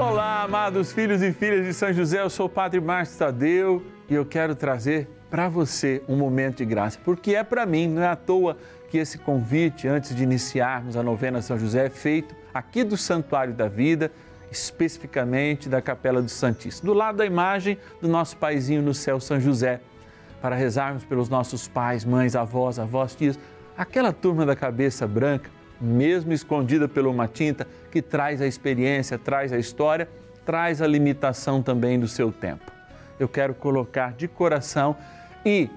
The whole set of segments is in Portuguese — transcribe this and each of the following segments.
Olá, amados filhos e filhas de São José, eu sou o Padre Márcio Tadeu e eu quero trazer para você um momento de graça, porque é para mim, não é à toa que esse convite, antes de iniciarmos a novena São José, é feito aqui do Santuário da Vida, especificamente da Capela do Santíssimo, do lado da imagem do nosso paizinho no céu, São José, para rezarmos pelos nossos pais, mães, avós, avós, tios, aquela turma da cabeça branca, mesmo escondida por uma tinta, que traz a experiência, traz a história, traz a limitação também do seu tempo. Eu quero colocar de coração e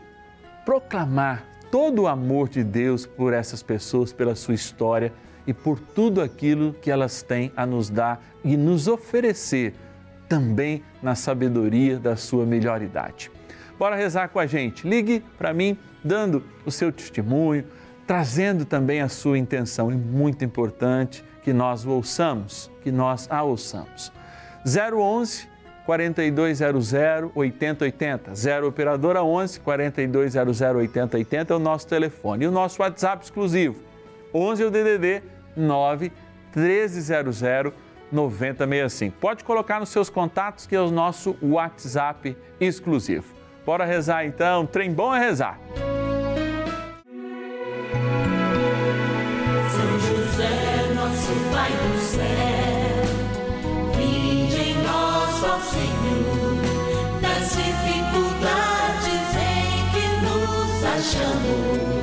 proclamar todo o amor de Deus por essas pessoas, pela sua história e por tudo aquilo que elas têm a nos dar e nos oferecer também na sabedoria da sua melhor idade. Bora rezar com a gente. Ligue para mim dando o seu testemunho, trazendo também a sua intenção. É muito importante que nós o ouçamos, que nós a ouçamos. 011 4200 8080. 0 operadora 11 4200 8080 é o nosso telefone. E o nosso WhatsApp exclusivo. 11 é o DDD 9 1300 9065. Pode colocar nos seus contatos que é o nosso WhatsApp exclusivo. Bora rezar então, trem bom é rezar. Nos achamos, que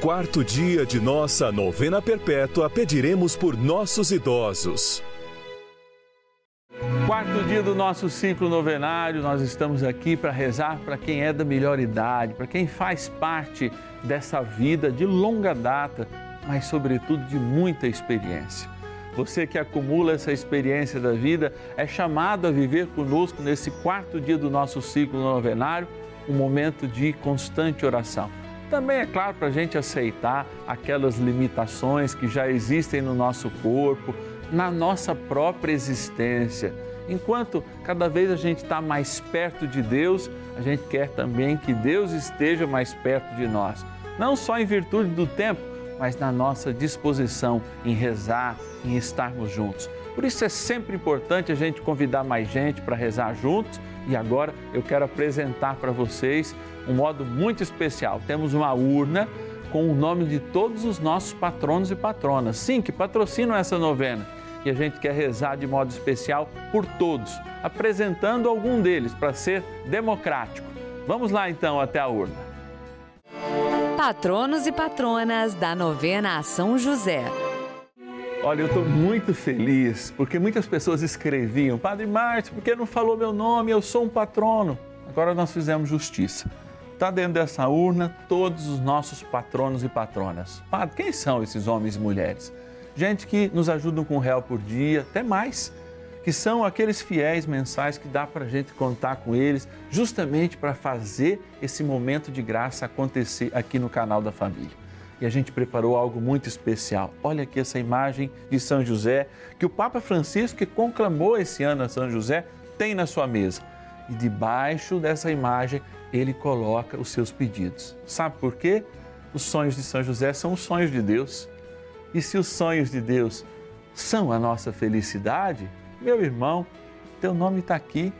quarto dia de nossa novena perpétua, pediremos por nossos idosos. Quarto dia do nosso ciclo novenário, nós estamos aqui para rezar para quem é da melhor idade, para quem faz parte dessa vida de longa data, mas sobretudo de muita experiência. Você que acumula essa experiência da vida é chamado a viver conosco nesse quarto dia do nosso ciclo novenário, um momento de constante oração. Também é claro para a gente aceitar aquelas limitações que já existem no nosso corpo, na nossa própria existência. Enquanto cada vez a gente está mais perto de Deus, a gente quer também que Deus esteja mais perto de nós. Não só em virtude do tempo, mas na nossa disposição em rezar, em estarmos juntos. Por isso é sempre importante a gente convidar mais gente para rezar juntos. E agora eu quero apresentar para vocês um modo muito especial. Temos uma urna com o nome de todos os nossos patronos e patronas, sim, que patrocinam essa novena. E a gente quer rezar de modo especial por todos, apresentando algum deles para ser democrático. Vamos lá então até a urna. Patronos e patronas da novena a São José. Olha, eu estou muito feliz porque muitas pessoas escreviam, Padre Márcio, por que não falou meu nome? Eu sou um patrono. Agora nós fizemos justiça. Está dentro dessa urna todos os nossos patronos e patronas. Padre, quem são esses homens e mulheres? Gente que nos ajudam com um real por dia, até mais, que são aqueles fiéis mensais que dá para a gente contar com eles, justamente para fazer esse momento de graça acontecer aqui no canal da família. E a gente preparou algo muito especial. Olha aqui essa imagem de São José que o Papa Francisco, que conclamou esse ano a São José, tem na sua mesa. E debaixo dessa imagem ele coloca os seus pedidos. Sabe por quê? Os sonhos de São José são os sonhos de Deus. E se os sonhos de Deus são a nossa felicidade, meu irmão, teu nome está aqui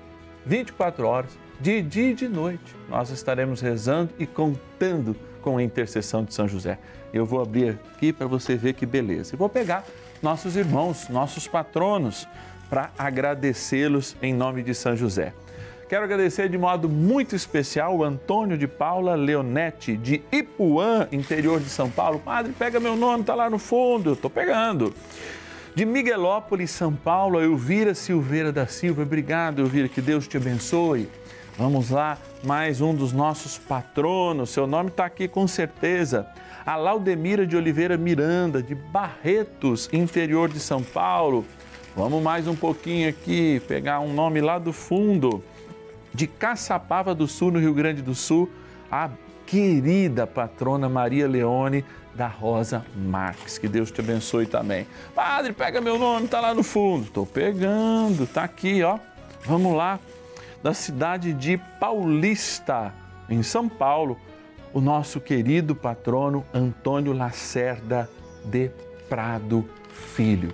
24 horas, de dia e de noite. Nós estaremos rezando e contando com a intercessão de São José. Eu vou abrir aqui para você ver que beleza. E vou pegar nossos irmãos, nossos patronos, para agradecê-los em nome de São José. Quero agradecer de modo muito especial o Antônio de Paula Leonetti, de Ipuã, interior de São Paulo. Padre, pega meu nome, está lá no fundo. Estou pegando. De Miguelópolis, São Paulo, Elvira Silveira da Silva. Obrigado, Elvira, que Deus te abençoe. Vamos lá, mais um dos nossos patronos. Seu nome está aqui com certeza. A Laudemira de Oliveira Miranda, de Barretos, interior de São Paulo. Vamos mais um pouquinho aqui, pegar um nome lá do fundo de Caçapava do Sul, no Rio Grande do Sul, a querida patrona Maria Leone da Rosa Marques. Que Deus te abençoe também. Padre, pega meu nome, tá lá no fundo. Estou pegando, tá aqui, ó. Vamos lá. Da cidade de Paulista, em São Paulo, o nosso querido patrono Antônio Lacerda de Prado Filho.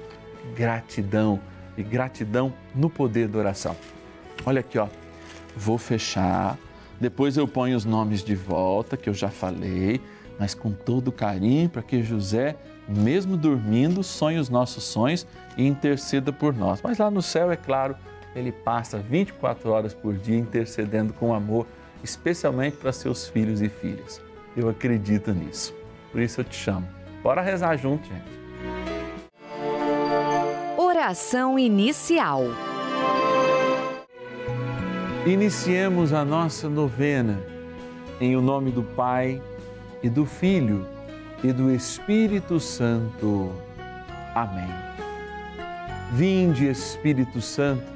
Gratidão e gratidão no poder da oração. Olha aqui, ó vou fechar, depois eu ponho os nomes de volta, que eu já falei, mas com todo carinho, para que José, mesmo dormindo, sonhe os nossos sonhos e interceda por nós. Mas lá no céu, é claro, ele passa 24 horas por dia intercedendo com amor, especialmente para seus filhos e filhas. Eu acredito nisso. Por isso eu te chamo. Bora rezar junto, gente. Oração inicial. Iniciemos a nossa novena em o nome do Pai e do Filho e do Espírito Santo. Amém. Vinde, Espírito Santo,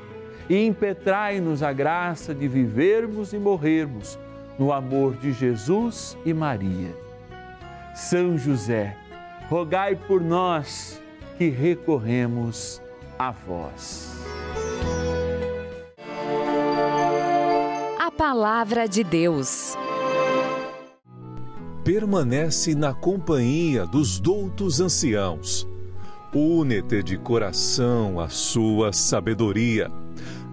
e impetrai-nos a graça de vivermos e morrermos no amor de Jesus e Maria. São José, rogai por nós que recorremos a vós. A Palavra de Deus permanece na companhia dos doutos anciãos. Une-te de coração à sua sabedoria,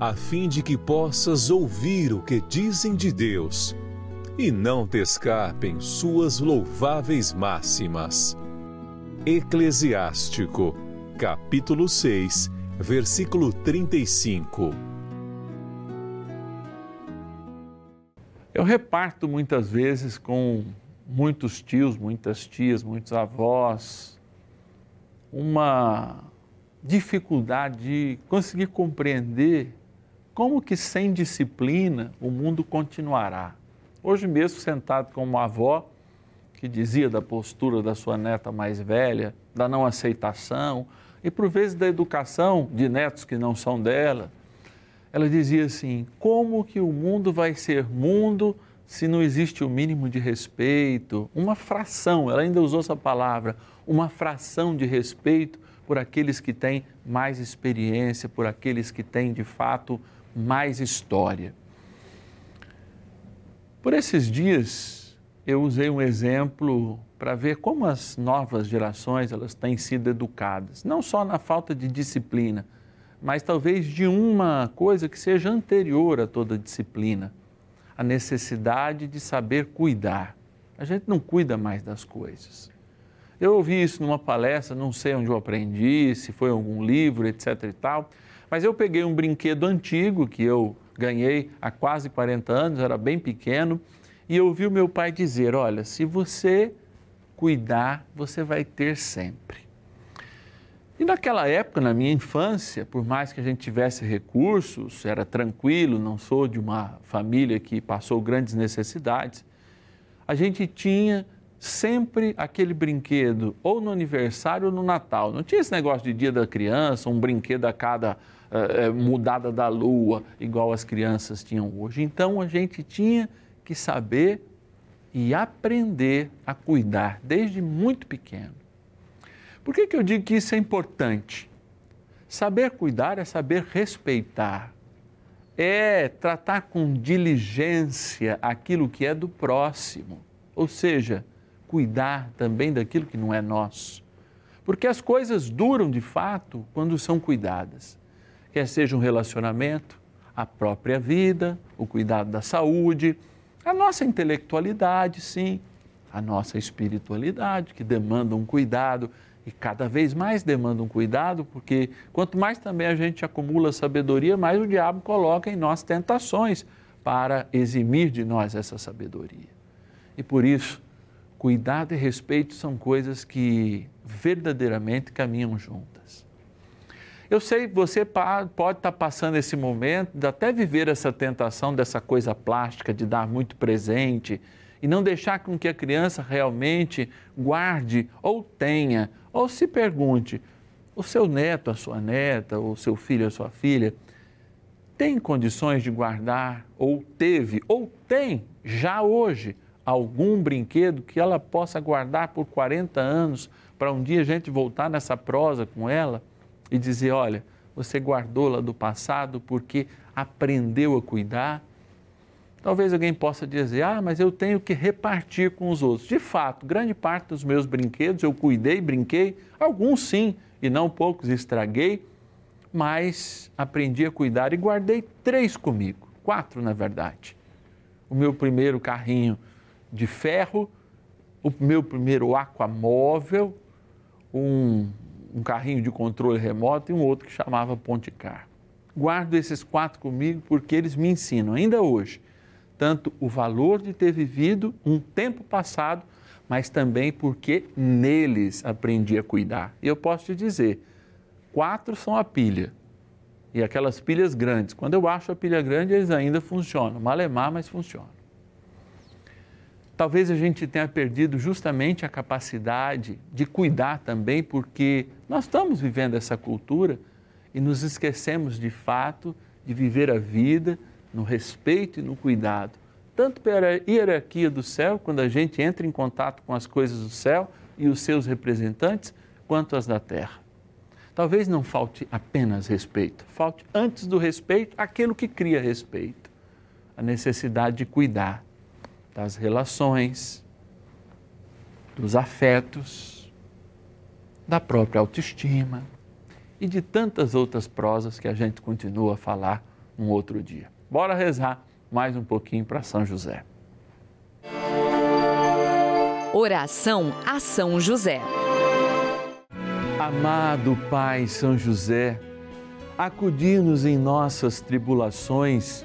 a fim de que possas ouvir o que dizem de Deus e não te escapem suas louváveis máximas. Eclesiástico, capítulo 6, versículo 35. Eu reparto muitas vezes com muitos tios, muitas tias, muitos avós, uma dificuldade de conseguir compreender como que sem disciplina o mundo continuará. Hoje mesmo, sentado com uma avó que dizia da postura da sua neta mais velha, da não aceitação e por vezes da educação de netos que não são dela, ela dizia assim: como que o mundo vai ser mundo se não existe o mínimo de respeito, uma fração, ela ainda usou essa palavra, uma fração de respeito por aqueles que têm mais experiência, por aqueles que têm de fato mais história. Por esses dias eu usei um exemplo para ver como as novas gerações elas têm sido educadas, não só na falta de disciplina, mas talvez de uma coisa que seja anterior a toda disciplina, a necessidade de saber cuidar. A gente não cuida mais das coisas. Eu ouvi isso numa palestra, não sei onde eu aprendi, se foi em algum livro, etc e tal, mas eu peguei um brinquedo antigo que eu ganhei há quase 40 anos, era bem pequeno, e eu ouvi o meu pai dizer: Olha, se você cuidar, você vai ter sempre. E naquela época, na minha infância, por mais que a gente tivesse recursos, era tranquilo, não sou de uma família que passou grandes necessidades, a gente tinha sempre aquele brinquedo, ou no aniversário ou no Natal. Não tinha esse negócio de dia da criança, um brinquedo a cada uh, mudada da lua, igual as crianças tinham hoje. Então a gente tinha que saber e aprender a cuidar desde muito pequeno. Por que, que eu digo que isso é importante? Saber cuidar é saber respeitar, é tratar com diligência aquilo que é do próximo, ou seja, cuidar também daquilo que não é nosso. Porque as coisas duram de fato quando são cuidadas, quer seja um relacionamento, a própria vida, o cuidado da saúde, a nossa intelectualidade, sim, a nossa espiritualidade, que demanda um cuidado e cada vez mais demanda um cuidado, porque quanto mais também a gente acumula sabedoria, mais o diabo coloca em nós tentações para eximir de nós essa sabedoria. E por isso, cuidado e respeito são coisas que verdadeiramente caminham juntas. Eu sei você pode estar passando esse momento até viver essa tentação dessa coisa plástica, de dar muito presente e não deixar com que a criança realmente guarde ou tenha ou se pergunte: o seu neto, a sua neta, o seu filho, a sua filha, tem condições de guardar, ou teve, ou tem já hoje, algum brinquedo que ela possa guardar por 40 anos, para um dia a gente voltar nessa prosa com ela e dizer: olha, você guardou lá do passado porque aprendeu a cuidar Talvez alguém possa dizer, ah, mas eu tenho que repartir com os outros. De fato, grande parte dos meus brinquedos eu cuidei, brinquei, alguns sim, e não poucos estraguei, mas aprendi a cuidar e guardei três comigo, quatro na verdade. O meu primeiro carrinho de ferro, o meu primeiro aquamóvel, um, um carrinho de controle remoto e um outro que chamava Ponticar. Guardo esses quatro comigo porque eles me ensinam, ainda hoje, tanto o valor de ter vivido um tempo passado, mas também porque neles aprendi a cuidar. E eu posso te dizer, quatro são a pilha. E aquelas pilhas grandes, quando eu acho a pilha grande, eles ainda funcionam. Malemar, mas funcionam. Talvez a gente tenha perdido justamente a capacidade de cuidar também, porque nós estamos vivendo essa cultura e nos esquecemos de fato de viver a vida no respeito e no cuidado, tanto pela hierarquia do céu, quando a gente entra em contato com as coisas do céu e os seus representantes, quanto as da terra. Talvez não falte apenas respeito, falte antes do respeito aquilo que cria respeito, a necessidade de cuidar das relações, dos afetos, da própria autoestima e de tantas outras prosas que a gente continua a falar um outro dia. Bora rezar mais um pouquinho para São José. Oração a São José. Amado Pai São José, acudir-nos em nossas tribulações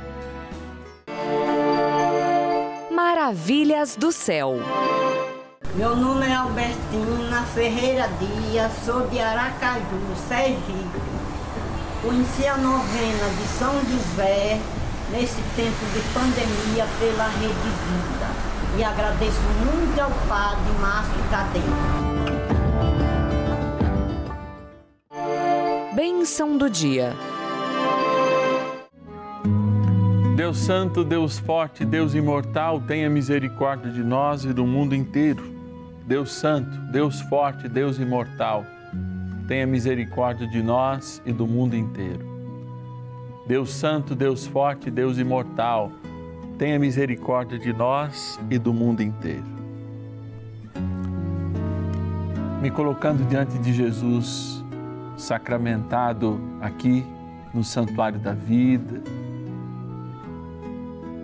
Maravilhas do céu. Meu nome é Albertina Ferreira Dias, sou de Aracaju, Sergipe. Conheci a novena de São José nesse tempo de pandemia pela Rede Vida. E agradeço muito ao Padre Márcio Tadeu. Bênção do dia. Deus Santo, Deus Forte, Deus Imortal, tenha misericórdia de nós e do mundo inteiro. Deus Santo, Deus Forte, Deus Imortal, tenha misericórdia de nós e do mundo inteiro. Deus Santo, Deus Forte, Deus Imortal, tenha misericórdia de nós e do mundo inteiro. Me colocando diante de Jesus, sacramentado aqui no Santuário da Vida,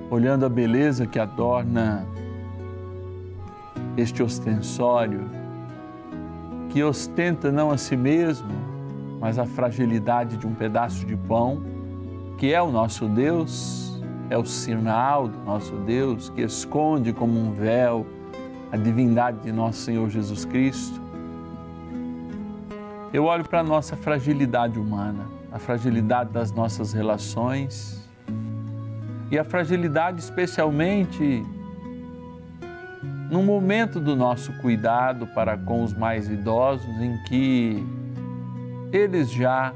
olhando a beleza que adorna este ostensório, que ostenta não a si mesmo, mas a fragilidade de um pedaço de pão, que é o nosso Deus, é o sinal do nosso Deus, que esconde como um véu a divindade de nosso Senhor Jesus Cristo. Eu olho para a nossa fragilidade humana, a fragilidade das nossas relações, e a fragilidade, especialmente no momento do nosso cuidado para com os mais idosos, em que eles já,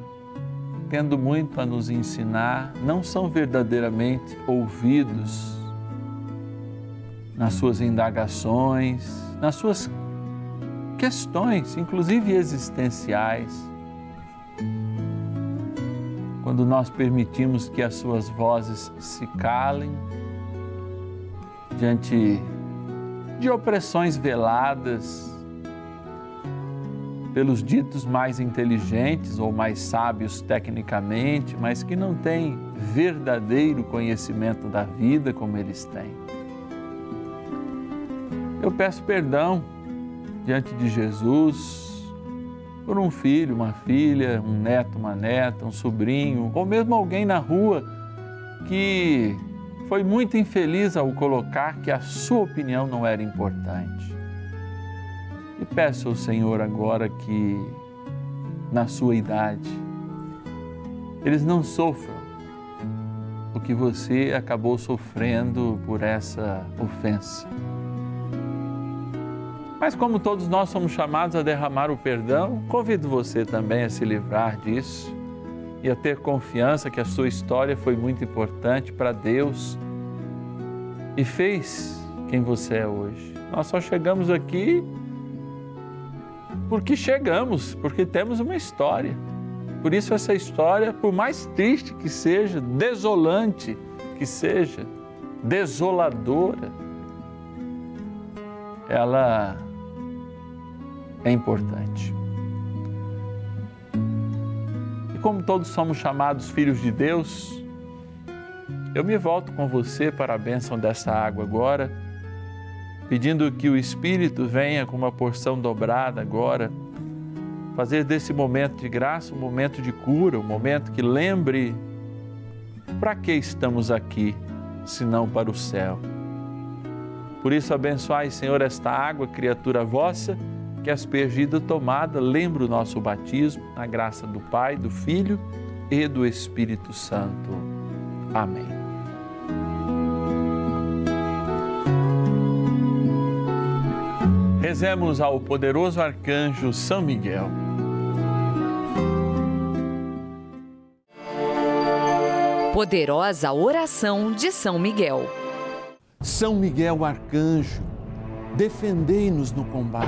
tendo muito a nos ensinar, não são verdadeiramente ouvidos nas suas indagações, nas suas questões, inclusive existenciais quando nós permitimos que as suas vozes se calem diante de opressões veladas pelos ditos mais inteligentes ou mais sábios tecnicamente, mas que não têm verdadeiro conhecimento da vida como eles têm. Eu peço perdão diante de Jesus por um filho, uma filha, um neto, uma neta, um sobrinho, ou mesmo alguém na rua que foi muito infeliz ao colocar que a sua opinião não era importante. E peço ao Senhor agora que, na sua idade, eles não sofram o que você acabou sofrendo por essa ofensa mas como todos nós somos chamados a derramar o perdão, convido você também a se livrar disso e a ter confiança que a sua história foi muito importante para Deus e fez quem você é hoje. Nós só chegamos aqui porque chegamos, porque temos uma história. Por isso, essa história, por mais triste que seja, desolante que seja, desoladora, ela é importante. E como todos somos chamados filhos de Deus, eu me volto com você para a bênção dessa água agora, pedindo que o Espírito venha com uma porção dobrada agora fazer desse momento de graça um momento de cura, um momento que lembre para que estamos aqui, se não para o céu. Por isso, abençoai, Senhor, esta água, criatura vossa, que aspergida tomada, lembra o nosso batismo, na graça do Pai, do Filho e do Espírito Santo. Amém. Rezemos ao poderoso arcanjo São Miguel. Poderosa oração de São Miguel. São Miguel arcanjo, defendei-nos no combate.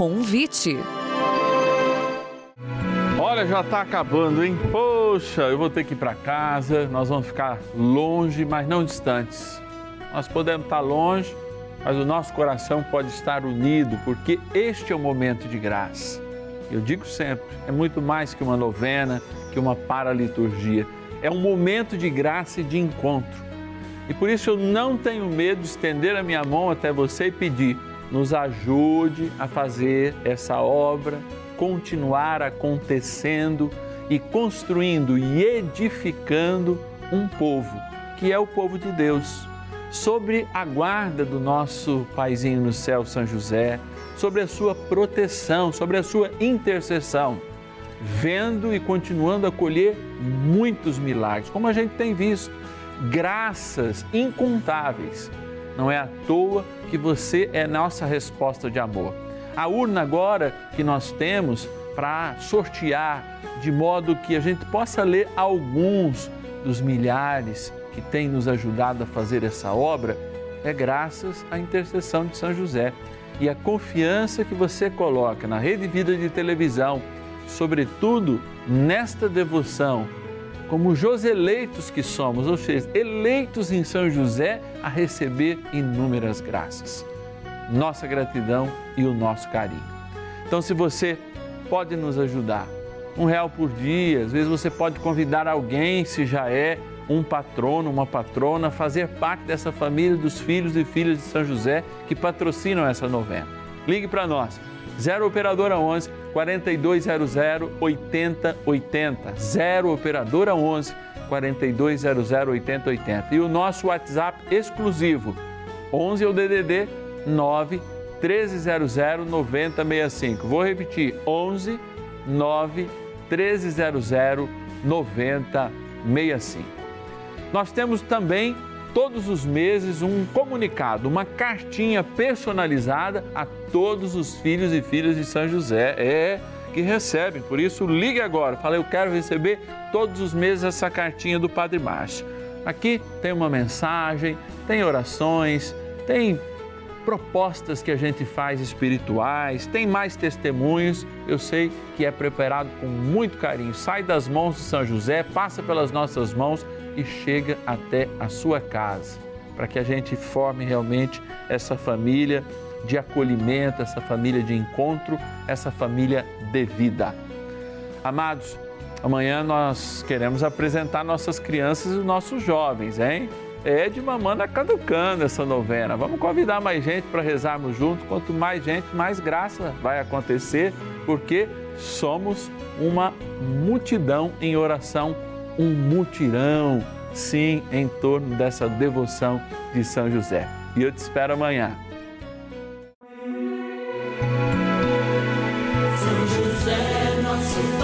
Convite. Olha, já está acabando, hein? Poxa, eu vou ter que ir para casa, nós vamos ficar longe, mas não distantes. Nós podemos estar longe, mas o nosso coração pode estar unido, porque este é o momento de graça. Eu digo sempre, é muito mais que uma novena, que uma paraliturgia. É um momento de graça e de encontro. E por isso eu não tenho medo de estender a minha mão até você e pedir, nos ajude a fazer essa obra, continuar acontecendo e construindo e edificando um povo, que é o povo de Deus sobre a guarda do nosso paizinho no céu, São José, sobre a sua proteção, sobre a sua intercessão, vendo e continuando a colher muitos milagres, como a gente tem visto, graças incontáveis. Não é à toa que você é nossa resposta de amor. A urna agora que nós temos para sortear, de modo que a gente possa ler alguns dos milhares que tem nos ajudado a fazer essa obra é graças à intercessão de São José e a confiança que você coloca na Rede Vida de televisão, sobretudo nesta devoção, como os eleitos que somos, ou seja, eleitos em São José a receber inúmeras graças. Nossa gratidão e o nosso carinho. Então, se você pode nos ajudar, um real por dia, às vezes você pode convidar alguém, se já é um patrono, uma patrona, fazer parte dessa família dos filhos e filhas de São José que patrocinam essa novena. Ligue para nós, 0 Operadora 11 4200 8080. 0 Operadora 11 4200 8080. E o nosso WhatsApp exclusivo, 11 é o DDD 9 1300 9065. Vou repetir, 11 9 1300 9065. Nós temos também todos os meses um comunicado, uma cartinha personalizada a todos os filhos e filhas de São José. É que recebem. Por isso, ligue agora. Fala, eu quero receber todos os meses essa cartinha do Padre Márcio. Aqui tem uma mensagem, tem orações, tem propostas que a gente faz espirituais, tem mais testemunhos. Eu sei que é preparado com muito carinho. Sai das mãos de São José, passa pelas nossas mãos e chega até a sua casa, para que a gente forme realmente essa família de acolhimento, essa família de encontro, essa família de vida. Amados, amanhã nós queremos apresentar nossas crianças e nossos jovens, hein? É de mamanda caducando essa novena. Vamos convidar mais gente para rezarmos juntos. Quanto mais gente, mais graça vai acontecer, porque somos uma multidão em oração um mutirão, sim, em torno dessa devoção de São José. E eu te espero amanhã.